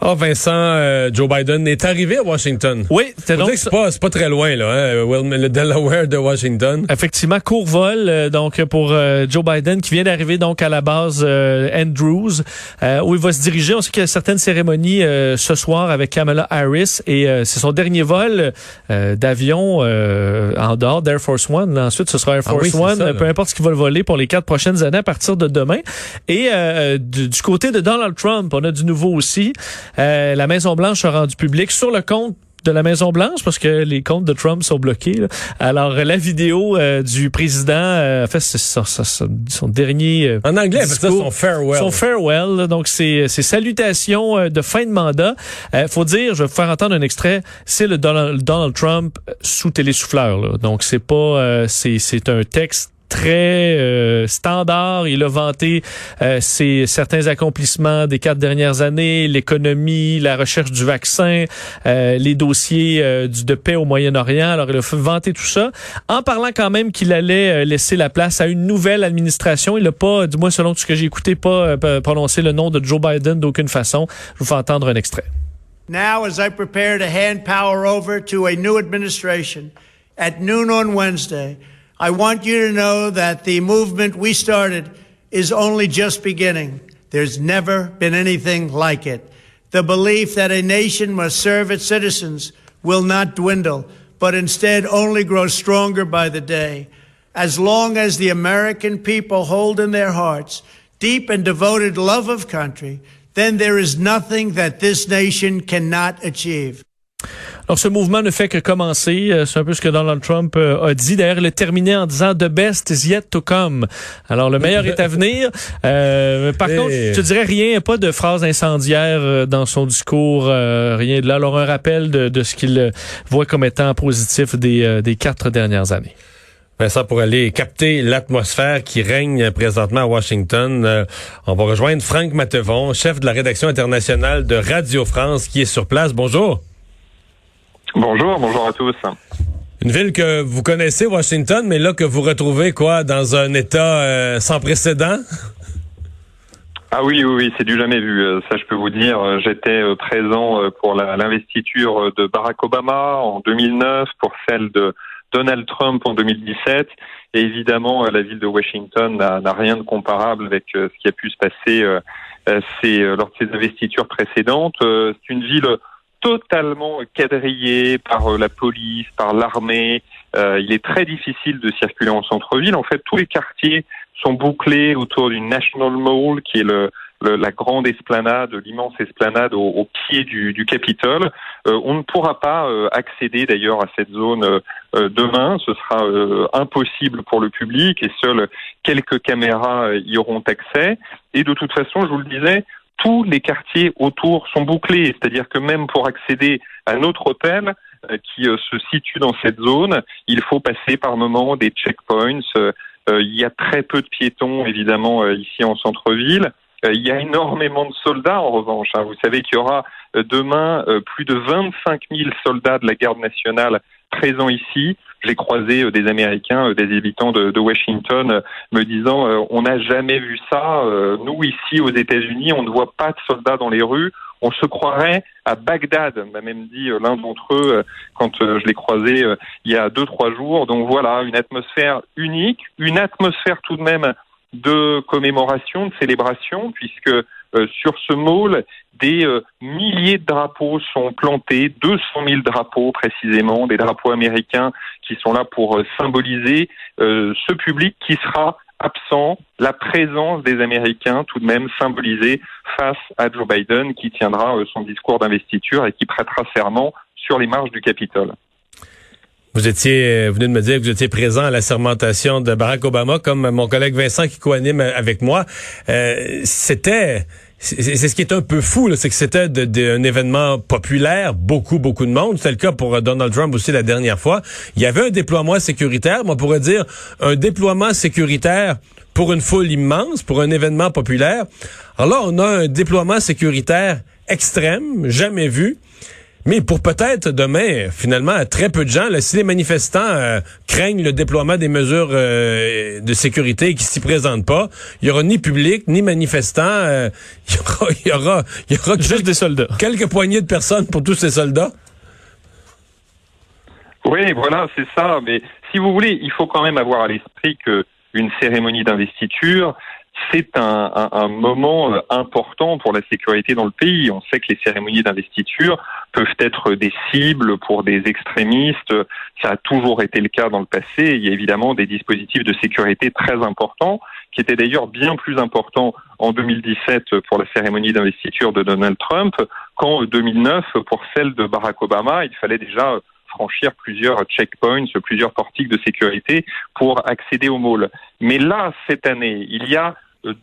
Ah, Vincent, euh, Joe Biden est arrivé à Washington. Oui, c'est donc c'est pas, pas très loin là, hein, le Delaware de Washington. Effectivement, court vol euh, donc pour euh, Joe Biden qui vient d'arriver donc à la base Andrews où il va se diriger. On sait qu'il y a certaines cérémonies ce soir avec Kamala Harris et c'est son dernier vol d'avion en dehors d'Air Force One. Ensuite, ce sera Air Ah Force oui, One, ça, peu importe ce qu'il va le voler pour les quatre prochaines années à partir de demain. Et du, du côté de Donald Trump, on a du nouveau aussi. Euh, la Maison-Blanche a rendu public sur le compte de la Maison Blanche parce que les comptes de Trump sont bloqués. Là. Alors la vidéo euh, du président euh, fait son, son, son dernier euh, en anglais discours, ça son farewell. Son farewell là, donc c'est ses salutations euh, de fin de mandat. Euh, faut dire, je vais vous faire entendre un extrait, c'est le Donald, Donald Trump sous télésouffleur là. Donc c'est pas euh, c'est c'est un texte très euh, standard. Il a vanté euh, ses certains accomplissements des quatre dernières années, l'économie, la recherche du vaccin, euh, les dossiers euh, du, de paix au Moyen-Orient. Alors, il a vanté tout ça, en parlant quand même qu'il allait euh, laisser la place à une nouvelle administration. Il n'a pas, du moins selon ce que j'ai écouté, pas euh, prononcé le nom de Joe Biden d'aucune façon. Je vous fais entendre un extrait. Now, as I prepare to hand power over to a new administration at noon on Wednesday, I want you to know that the movement we started is only just beginning. There's never been anything like it. The belief that a nation must serve its citizens will not dwindle, but instead only grow stronger by the day. As long as the American people hold in their hearts deep and devoted love of country, then there is nothing that this nation cannot achieve. Alors, ce mouvement ne fait que commencer. Euh, C'est un peu ce que Donald Trump euh, a dit. D'ailleurs, il a terminé en disant « The best is yet to come ». Alors, le meilleur est à venir. Euh, par Et... contre, je te dirais rien, pas de phrase incendiaire euh, dans son discours, euh, rien de là. Alors, un rappel de, de ce qu'il voit comme étant positif des, des quatre dernières années. Vincent, pour aller capter l'atmosphère qui règne présentement à Washington, euh, on va rejoindre Franck Matevon, chef de la rédaction internationale de Radio France, qui est sur place. Bonjour. Bonjour, bonjour à tous. Une ville que vous connaissez, Washington, mais là que vous retrouvez quoi dans un état euh, sans précédent? Ah oui, oui, oui, c'est du jamais vu. Ça, je peux vous dire. J'étais présent pour l'investiture de Barack Obama en 2009, pour celle de Donald Trump en 2017. Et évidemment, la ville de Washington n'a rien de comparable avec ce qui a pu se passer lors de ces investitures précédentes. C'est une ville totalement quadrillé par euh, la police, par l'armée. Euh, il est très difficile de circuler en centre-ville. En fait, tous les quartiers sont bouclés autour d'une National Mall, qui est le, le, la grande esplanade, l'immense esplanade au, au, pied du, du Capitole. Euh, on ne pourra pas euh, accéder d'ailleurs à cette zone euh, demain. Ce sera impossible pour le public et seules quelques caméras y auront accès. Et de toute façon, je vous le disais, tous les quartiers autour sont bouclés, c'est-à-dire que même pour accéder à notre hôtel euh, qui euh, se situe dans cette zone, il faut passer par moment des checkpoints. Euh, il y a très peu de piétons, évidemment, ici en centre-ville. il y a énormément de soldats, en revanche. Hein. Vous savez qu'il y aura demain plus de 25 000 soldats de la garde nationale présents ici. J'ai croisé des Américains, des habitants de, Washington, me disant on n'a jamais vu ça. nous ici aux États-Unis, on ne voit pas de soldats dans les rues. On se croirait à Bagdad, m'a même dit l'un d'entre eux quand je l'ai croisé il y a deux trois jours. Donc voilà, une atmosphère unique, une atmosphère tout de même de commémoration, de célébration, puisque euh, sur ce mall, des euh, milliers de drapeaux sont plantés, 200 000 drapeaux précisément, des drapeaux américains qui sont là pour euh, symboliser ce public qui sera absent, la présence des Américains tout de même symbolisée face à Joe Biden qui tiendra son discours d'investiture et qui prêtera serment sur les marges du Capitole. Vous étiez, vous venez de me dire que vous étiez présent à la sermentation de Barack Obama, comme mon collègue Vincent qui coanime avec moi. C'était c'est ce qui est un peu fou, c'est que c'était un événement populaire, beaucoup, beaucoup de monde. C'était le cas pour euh, Donald Trump aussi la dernière fois. Il y avait un déploiement sécuritaire, on pourrait dire un déploiement sécuritaire pour une foule immense, pour un événement populaire. Alors là, on a un déploiement sécuritaire extrême, jamais vu. Mais pour peut-être demain, finalement, très peu de gens, là, si les manifestants euh, craignent le déploiement des mesures euh, de sécurité qui s'y présentent pas, il y aura ni public ni manifestants. Euh, il y aura, il y aura, il y aura juste des soldats. Quelques poignées de personnes pour tous ces soldats. Oui, voilà, c'est ça. Mais si vous voulez, il faut quand même avoir à l'esprit que une cérémonie d'investiture, c'est un, un, moment euh, important pour la sécurité dans le pays. On sait que les cérémonies d'investiture peuvent être des cibles pour des extrémistes. Ça a toujours été le cas dans le passé. Il y a évidemment des dispositifs de sécurité très importants, qui étaient d'ailleurs bien plus importants en 2017 pour la cérémonie d'investiture de Donald Trump qu'en 2009 pour celle de Barack Obama. Il fallait déjà franchir plusieurs checkpoints, plusieurs portiques de sécurité pour accéder au mall. Mais là, cette année, il y a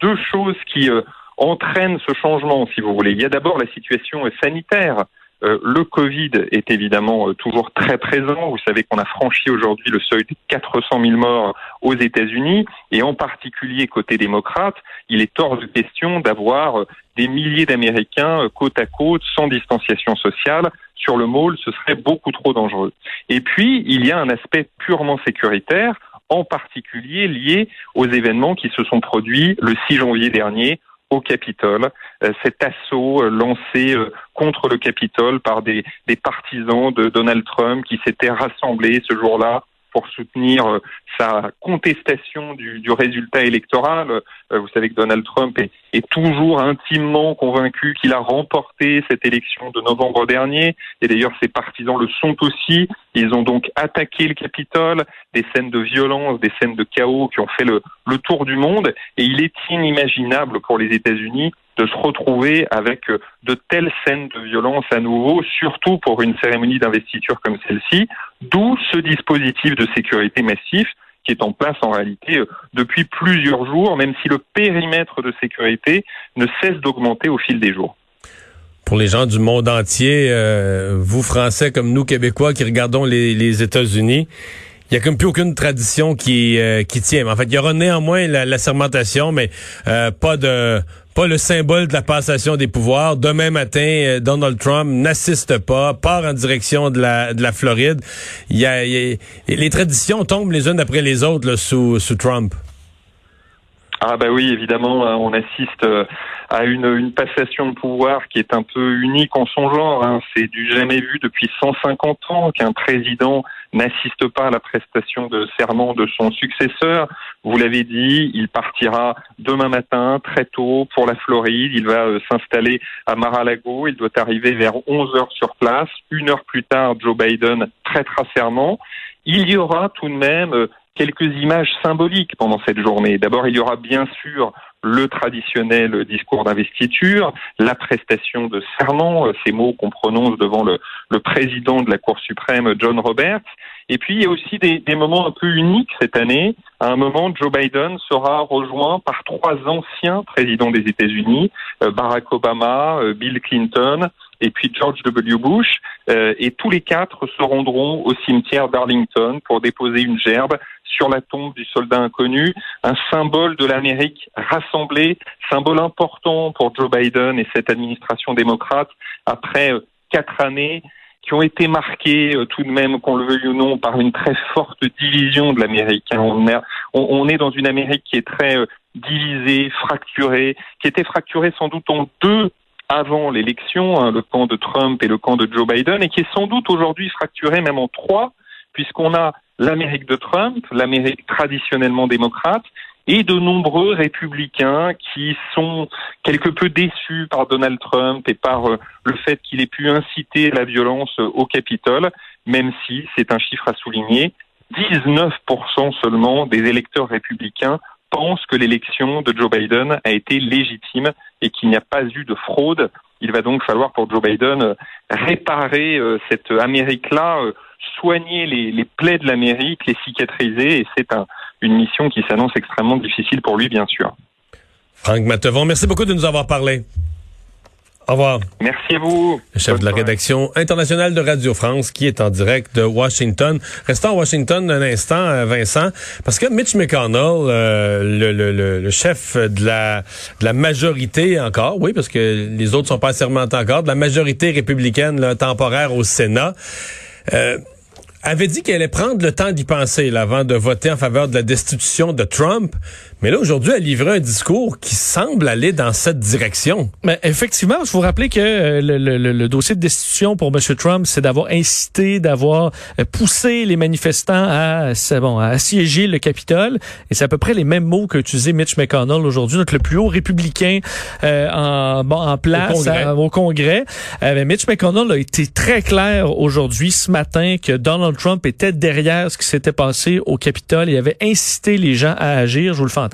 deux choses qui euh, entraînent ce changement, si vous voulez. Il y a d'abord la situation euh, sanitaire. Euh, le Covid est évidemment toujours très présent. Vous savez qu'on a franchi aujourd'hui le seuil de 400 000 morts aux États-Unis, et en particulier côté démocrate, il est hors de question d'avoir des milliers d'Américains côte à côte, sans distanciation sociale, sur le mall. Ce serait beaucoup trop dangereux. Et puis, il y a un aspect purement sécuritaire en particulier lié aux événements qui se sont produits le 6 janvier dernier au Capitole, euh, cet assaut euh, lancé euh, contre le Capitole par des, des partisans de Donald Trump qui s'étaient rassemblés ce jour-là pour soutenir euh, sa contestation du, du résultat électoral. Euh, vous savez que Donald Trump est, est toujours intimement convaincu qu'il a remporté cette élection de novembre dernier, et d'ailleurs ses partisans le sont aussi. Ils ont donc attaqué le Capitole, des scènes de violence, des scènes de chaos qui ont fait le, le tour du monde, et il est inimaginable pour les États-Unis de se retrouver avec euh, de telles scènes de violence à nouveau, surtout pour une cérémonie d'investiture comme celle-ci, d'où ce dispositif de sécurité massif qui est en place en réalité euh, depuis plusieurs jours, même si le périmètre de sécurité ne cesse d'augmenter au fil des jours. Pour les gens du monde entier, euh, vous Français comme nous Québécois qui regardons les, États-Unis, il y a comme plus aucune tradition qui qui tient. En fait, il y aura néanmoins la, la sermentation, mais pas de pas le symbole de la passation des pouvoirs. Demain matin, euh, Donald Trump n'assiste pas, part en direction de la, de la Floride. Il y a, les traditions tombent les unes après les autres sous, Trump. Ah ben oui, évidemment, hein, on assiste euh, à une, une passation de pouvoir qui est un peu unique en son genre. Hein. C'est du jamais vu depuis 150 ans qu'un président n'assiste pas à la prestation de serment de son successeur. Vous l'avez dit, il partira demain matin très tôt pour la Floride. Il va euh, s'installer à Mar-a-Lago. Il doit arriver vers 11 heures sur place. Une heure plus tard, Joe Biden traitera serment. Il y aura tout de même euh, quelques images symboliques pendant cette journée. D'abord, il y aura bien sûr le traditionnel discours d'investiture, la prestation de serment, euh, ces mots qu'on prononce devant le, président de la Cour suprême, John Roberts. Et puis, il y a aussi des, des, moments un peu uniques cette année. À un moment, Joe Biden sera rejoint par trois anciens présidents des États-Unis, euh, Barack Obama, euh, Bill Clinton, et puis George W. Bush, euh, et tous les quatre se rendront au cimetière d'Arlington pour déposer une gerbe sur la tombe du soldat inconnu, un symbole de l'Amérique rassemblée, symbole important pour Joe Biden et cette administration démocrate après euh, quatre années qui ont été marquées euh, tout de même, qu'on le veuille ou non, par une très forte division de l'Amérique. Hein. On, on, est dans une Amérique qui est très divisée, fracturée, qui était fracturée sans doute en deux avant l'élection, hein, le camp de Trump et le camp de Joe Biden, et qui est sans doute aujourd'hui fracturé même en trois, puisqu'on a l'Amérique de Trump, l'Amérique traditionnellement démocrate, et de nombreux républicains qui sont quelque peu déçus par Donald Trump et par euh, le fait qu'il ait pu inciter la violence au Capitole, même si, c'est un chiffre à souligner, 19% seulement des électeurs républicains pense que l'élection de Joe Biden a été légitime et qu'il n'y a pas eu de fraude Il va donc falloir pour Joe Biden réparer cette Amérique-là, soigner les, plaies de l'Amérique, les cicatriser, et c'est un, une mission qui s'annonce extrêmement difficile pour lui, bien sûr. Franck Matevon, merci beaucoup de nous avoir parlé. Au revoir. Merci à vous. Le chef de la rédaction internationale de Radio France qui est en direct de Washington. Restons à Washington un instant, euh, Vincent, parce que Mitch McConnell, euh, le, le, le, chef de la, de la majorité encore, oui, parce que les autres sont pas assermentés encore, de la majorité républicaine là, temporaire au Sénat, euh, avait dit qu'elle allait prendre le temps d'y penser là, avant de voter en faveur de la destitution de Trump. Mais là, aujourd'hui, elle livré un discours qui semble aller dans cette direction. Mais effectivement, je vous rappeler que euh, le, le, le, dossier de destitution pour M. Trump, c'est d'avoir incité, d'avoir euh, poussé les manifestants à, bon, à assiéger le Capitole. Et c'est à peu près les mêmes mots qu'a utilisé Mitch McConnell aujourd'hui, notre le plus haut républicain euh, en, bon, en place au Congrès. au Congrès. Euh, Mitch McConnell a été très clair aujourd'hui, ce matin, que Donald Trump était derrière ce qui s'était passé au Capitole et avait incité les gens à agir. Je vous le fais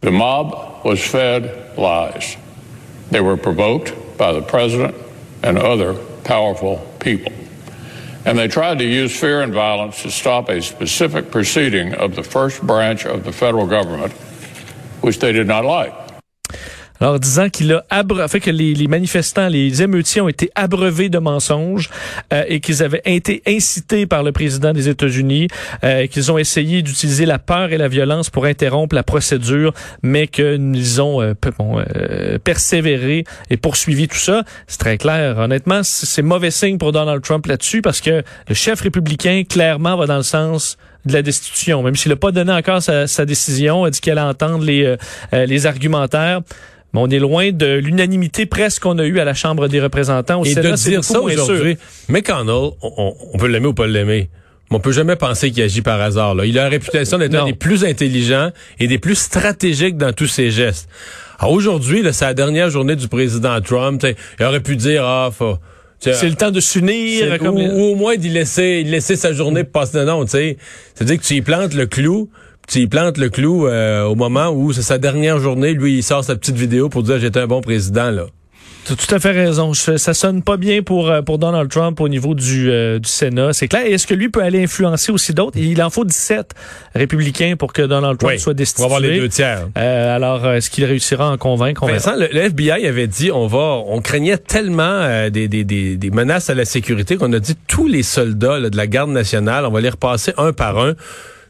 The mob was fed lies. They were provoked by the president and other powerful people. And they tried to use fear and violence to stop a specific proceeding of the first branch of the federal government, which they did not like. Alors, disant qu'il a fait que les, les, manifestants, les émeutiers ont été abreuvés de mensonges euh, et qu'ils avaient été incités par le président des États-Unis, euh, qu'ils ont essayé d'utiliser la peur et la violence pour interrompre la procédure, mais qu'ils ont euh, bon, euh, persévéré et poursuivi tout ça. C'est très clair. Honnêtement, c'est mauvais signe pour Donald Trump là-dessus parce que le chef républicain, clairement, va dans le sens de la destitution. Même s'il n'a pas donné encore sa, sa décision, a dit qu'elle allait entendre les, euh, les argumentaires. Mais on est loin de l'unanimité presque qu'on a eue à la Chambre des représentants. Au Et Sénat, de dire ça aujourd'hui, McConnell, on, on peut l'aimer ou pas l'aimer. Mais on peut jamais penser qu'il agit par hasard. Là. Il a la réputation d'être un des plus intelligents et des plus stratégiques dans tous ses gestes. Alors aujourd'hui, c'est la dernière journée du président Trump. Il aurait pu dire, ah, faut, c'est le temps de s'unir. Ou, ou, au moins d'y laisser, laisser sa journée pour passer. Non, tu sais. C'est-à-dire que tu y plantes le clou, tu y plantes le clou euh, au moment où c'est sa dernière journée. Lui, il sort sa petite vidéo pour dire j'étais un bon président, là. Tu as tout à fait raison. Ça sonne pas bien pour euh, pour Donald Trump au niveau du, euh, du Sénat. C'est clair. Est-ce que lui peut aller influencer aussi d'autres? Il en faut 17 républicains pour que Donald Trump oui, soit destitué. Pour avoir les deux tiers. Euh, alors, est-ce qu'il réussira à en convaincre? Vincent, le, le, FBI avait dit, on va, on craignait tellement euh, des, des, des, des, menaces à la sécurité qu'on a dit tous les soldats là, de la garde nationale, on va les repasser un par un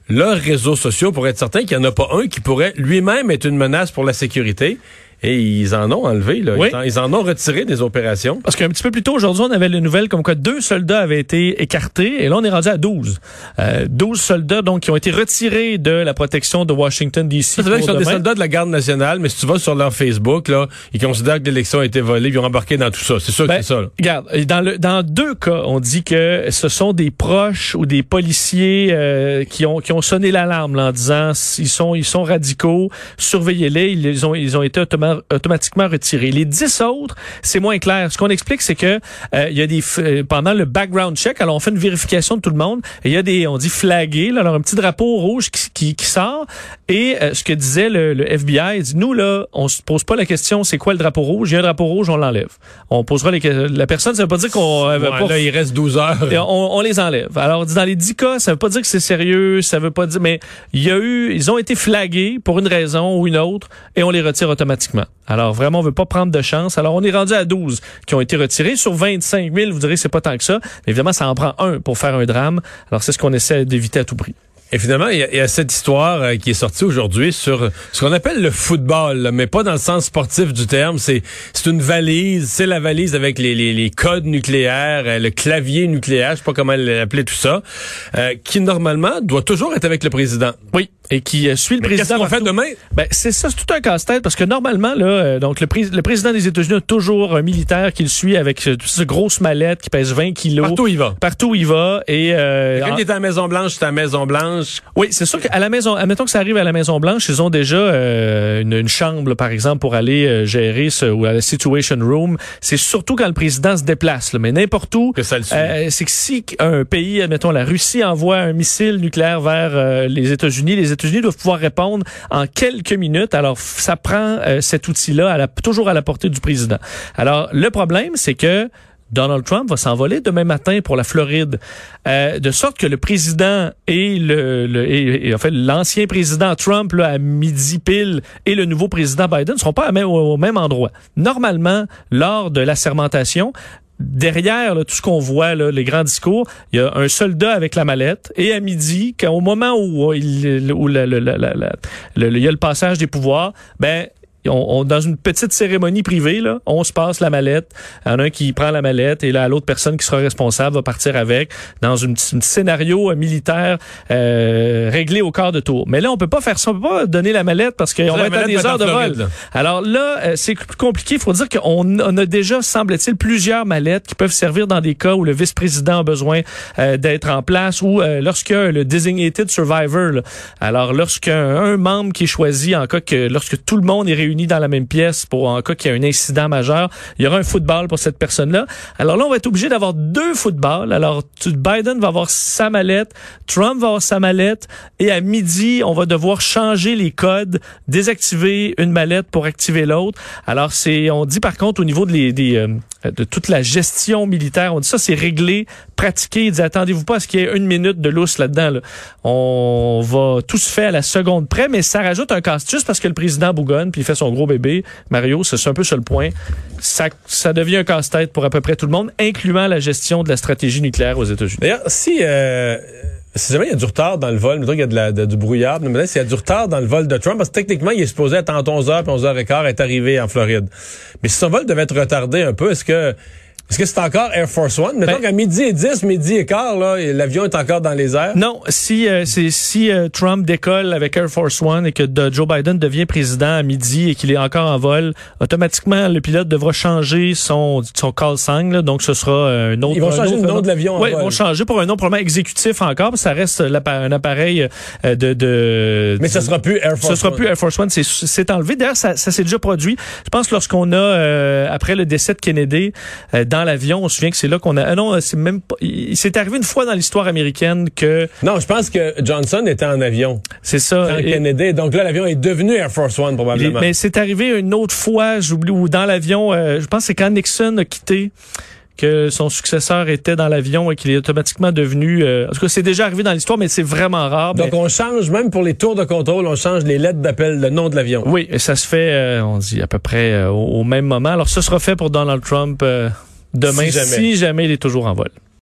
leurs réseaux sociaux pour être certain qu'il n'y en a pas un qui pourrait lui-même être une menace pour la sécurité. Et ils en ont enlevé, là. Oui. Ils, en, ils, en, ont retiré des opérations. Parce qu'un petit peu plus tôt aujourd'hui, on avait les nouvelles comme quoi deux soldats avaient été écartés. Et là, on est rendu à 12. Euh, 12 soldats, donc, qui ont été retirés de la protection de Washington, D.C. C'est vrai qu'ils sont des soldats de la garde nationale, mais si tu vas sur leur Facebook, là, ils considèrent que l'élection a été volée, ils ont embarqué dans tout ça. C'est sûr ben, que c'est ça. Là. Regarde, dans, le, dans deux cas, on dit que ce sont des proches ou des policiers euh, qui, ont, qui ont sonné l'alarme en disant ils sont, ils sont radicaux, surveillez-les. Ils ont, ils ont été automa automatiquement retirés. Les dix autres, c'est moins clair. Ce qu'on explique, c'est que euh, il y a des euh, pendant le background check, alors on fait une vérification de tout le monde. Et il y a des, on dit flagués, là, alors un petit drapeau rouge qui, qui, qui sort. Et euh, ce que disait le, le FBI, il dit nous là, on se pose pas la question, c'est quoi le drapeau rouge? Il y a un drapeau rouge, on l'enlève. On posera les la personne, ça veut pas dire qu'on ouais, pas, là il reste 12 heures. On, on, les enlève. Alors dans les dix cas, ça veut pas dire que c'est sérieux, ça veut pas dire, mais il y a eu, ils ont été flagués pour une raison ou une autre, et on les retire automatiquement. Alors vraiment, on veut pas prendre de chance. Alors on est rendu à 12 qui ont été retirés sur 25 000. Vous direz c'est pas tant que ça. Mais évidemment, ça en prend un pour faire un drame. Alors c'est ce qu'on essaie d'éviter à tout prix. Et finalement, il y, y, a cette histoire euh, qui est sortie aujourd'hui sur ce qu'on appelle le football, là, mais pas dans le sens sportif du terme. C'est c'est une valise, c'est la valise avec les, les, les codes nucléaires, euh, le clavier nucléaire, je sais pas comment l'appeler tout ça, euh, qui normalement doit toujours être avec le président. Oui. Et qui suit le mais président. Qu'est-ce qu'on fait demain? Ben c'est ça, c'est tout un casse-tête parce que normalement là, euh, donc le, pré le président des États-Unis a toujours un militaire qui le suit avec ce, ce grosse mallette qui pèse 20 kilos. Partout où il va. Partout où il va et euh, quand en... il est à la Maison Blanche, c'est à la Maison Blanche. Oui, c'est sûr qu'à la maison, admettons que ça arrive à la Maison Blanche, ils ont déjà euh, une, une, chambre, par exemple, pour aller euh, gérer ce, ou à la Situation Room. C'est surtout quand le président se déplace, là, mais n'importe où. Que ça le suit. Euh, c'est que si un pays, admettons la Russie, envoie un missile nucléaire vers euh, les États-Unis, les États-Unis doivent pouvoir répondre en quelques minutes. Alors, ça prend euh, cet outil-là toujours à la portée du président. Alors, le problème, c'est que Donald Trump va s'envoler demain matin pour la Floride, euh, de sorte que le président et le, le et, en fait l'ancien président Trump là, à midi pile et le nouveau président Biden ne seront pas au, au même endroit. Normalement, lors de la sermentation, derrière là, tout ce qu'on voit, là, les grands discours, il y a un soldat avec la mallette. Et à midi, au moment où, il, la, le, il y a le passage des pouvoirs, ben on, on, dans une petite cérémonie privée, là, on se passe la mallette. Il y en a un qui prend la mallette et là, l'autre personne qui sera responsable va partir avec dans un scénario euh, militaire euh, réglé au quart de tour. Mais là, on peut pas faire ça. On peut pas donner la mallette parce qu'on va être à des heures de vol. Là. Alors là, euh, c'est plus compliqué. Il faut dire qu'on on a déjà, semble-t-il, plusieurs mallettes qui peuvent servir dans des cas où le vice-président a besoin euh, d'être en place ou euh, lorsque le designated survivor. Là. Alors, lorsqu'un un membre qui est choisi en cas que lorsque tout le monde est réuni dans la même pièce pour en cas qu'il y a un incident majeur. Il y aura un football pour cette personne-là. Alors là, on va être obligé d'avoir deux footballs. Alors, Biden va avoir sa mallette, Trump va avoir sa mallette, et à midi, on va devoir changer les codes, désactiver une mallette pour activer l'autre. Alors, c'est, on dit par contre au niveau de les, des, euh, de toute la gestion militaire, on dit ça, c'est réglé, pratiqué. Il dit, attendez-vous pas à ce qu'il y ait une minute de lousse là-dedans. Là. On va tout se faire à la seconde près, mais ça rajoute un casse juste parce que le président bougonne puis il fait son gros bébé. Mario, c'est un peu ça le point. Ça, ça devient un casse-tête pour à peu près tout le monde, incluant la gestion de la stratégie nucléaire aux États-Unis. D'ailleurs, si... Euh si jamais il y a du retard dans le vol, qu'il y a de la, de, du brouillard, mais s'il y a du retard dans le vol de Trump, parce que techniquement, il est supposé être entre 11h et 11h15 être arrivé en Floride. Mais si son vol devait être retardé un peu, est-ce que est-ce que c'est encore Air Force One? Mettons ben, qu'à midi et 10, midi et quart, l'avion est encore dans les airs. Non, si euh, c'est si euh, Trump décolle avec Air Force One et que de, Joe Biden devient président à midi et qu'il est encore en vol, automatiquement le pilote devra changer son son call sign. Là, donc ce sera euh, un autre. Ils vont changer le nom de l'avion. Oui, ils vont changer pour un nom probablement exécutif encore, parce que ça reste un appareil de, de. Mais ce sera plus Air Force One. Ce sera plus Air Force One. C'est enlevé. D'ailleurs, ça, ça s'est déjà produit. Je pense lorsqu'on a après le décès de Kennedy dans l'avion, on se souvient que c'est là qu'on a. Ah non, c'est même pas. Il s'est arrivé une fois dans l'histoire américaine que. Non, je pense que Johnson était en avion. C'est ça. Quand et... Kennedy. Donc là, l'avion est devenu Air Force One probablement. mais c'est arrivé une autre fois, j'oublie, où dans l'avion, euh, je pense que c'est quand Nixon a quitté que son successeur était dans l'avion et qu'il est automatiquement devenu... Euh, en tout cas, c'est déjà arrivé dans l'histoire, mais c'est vraiment rare. Donc, mais... on change, même pour les tours de contrôle, on change les lettres d'appel, le nom de l'avion. Oui, et ça se fait, euh, on dit, à peu près euh, au, au, même moment. Alors, ce sera fait pour Donald Trump demain, si jamais. si jamais il est toujours en vol.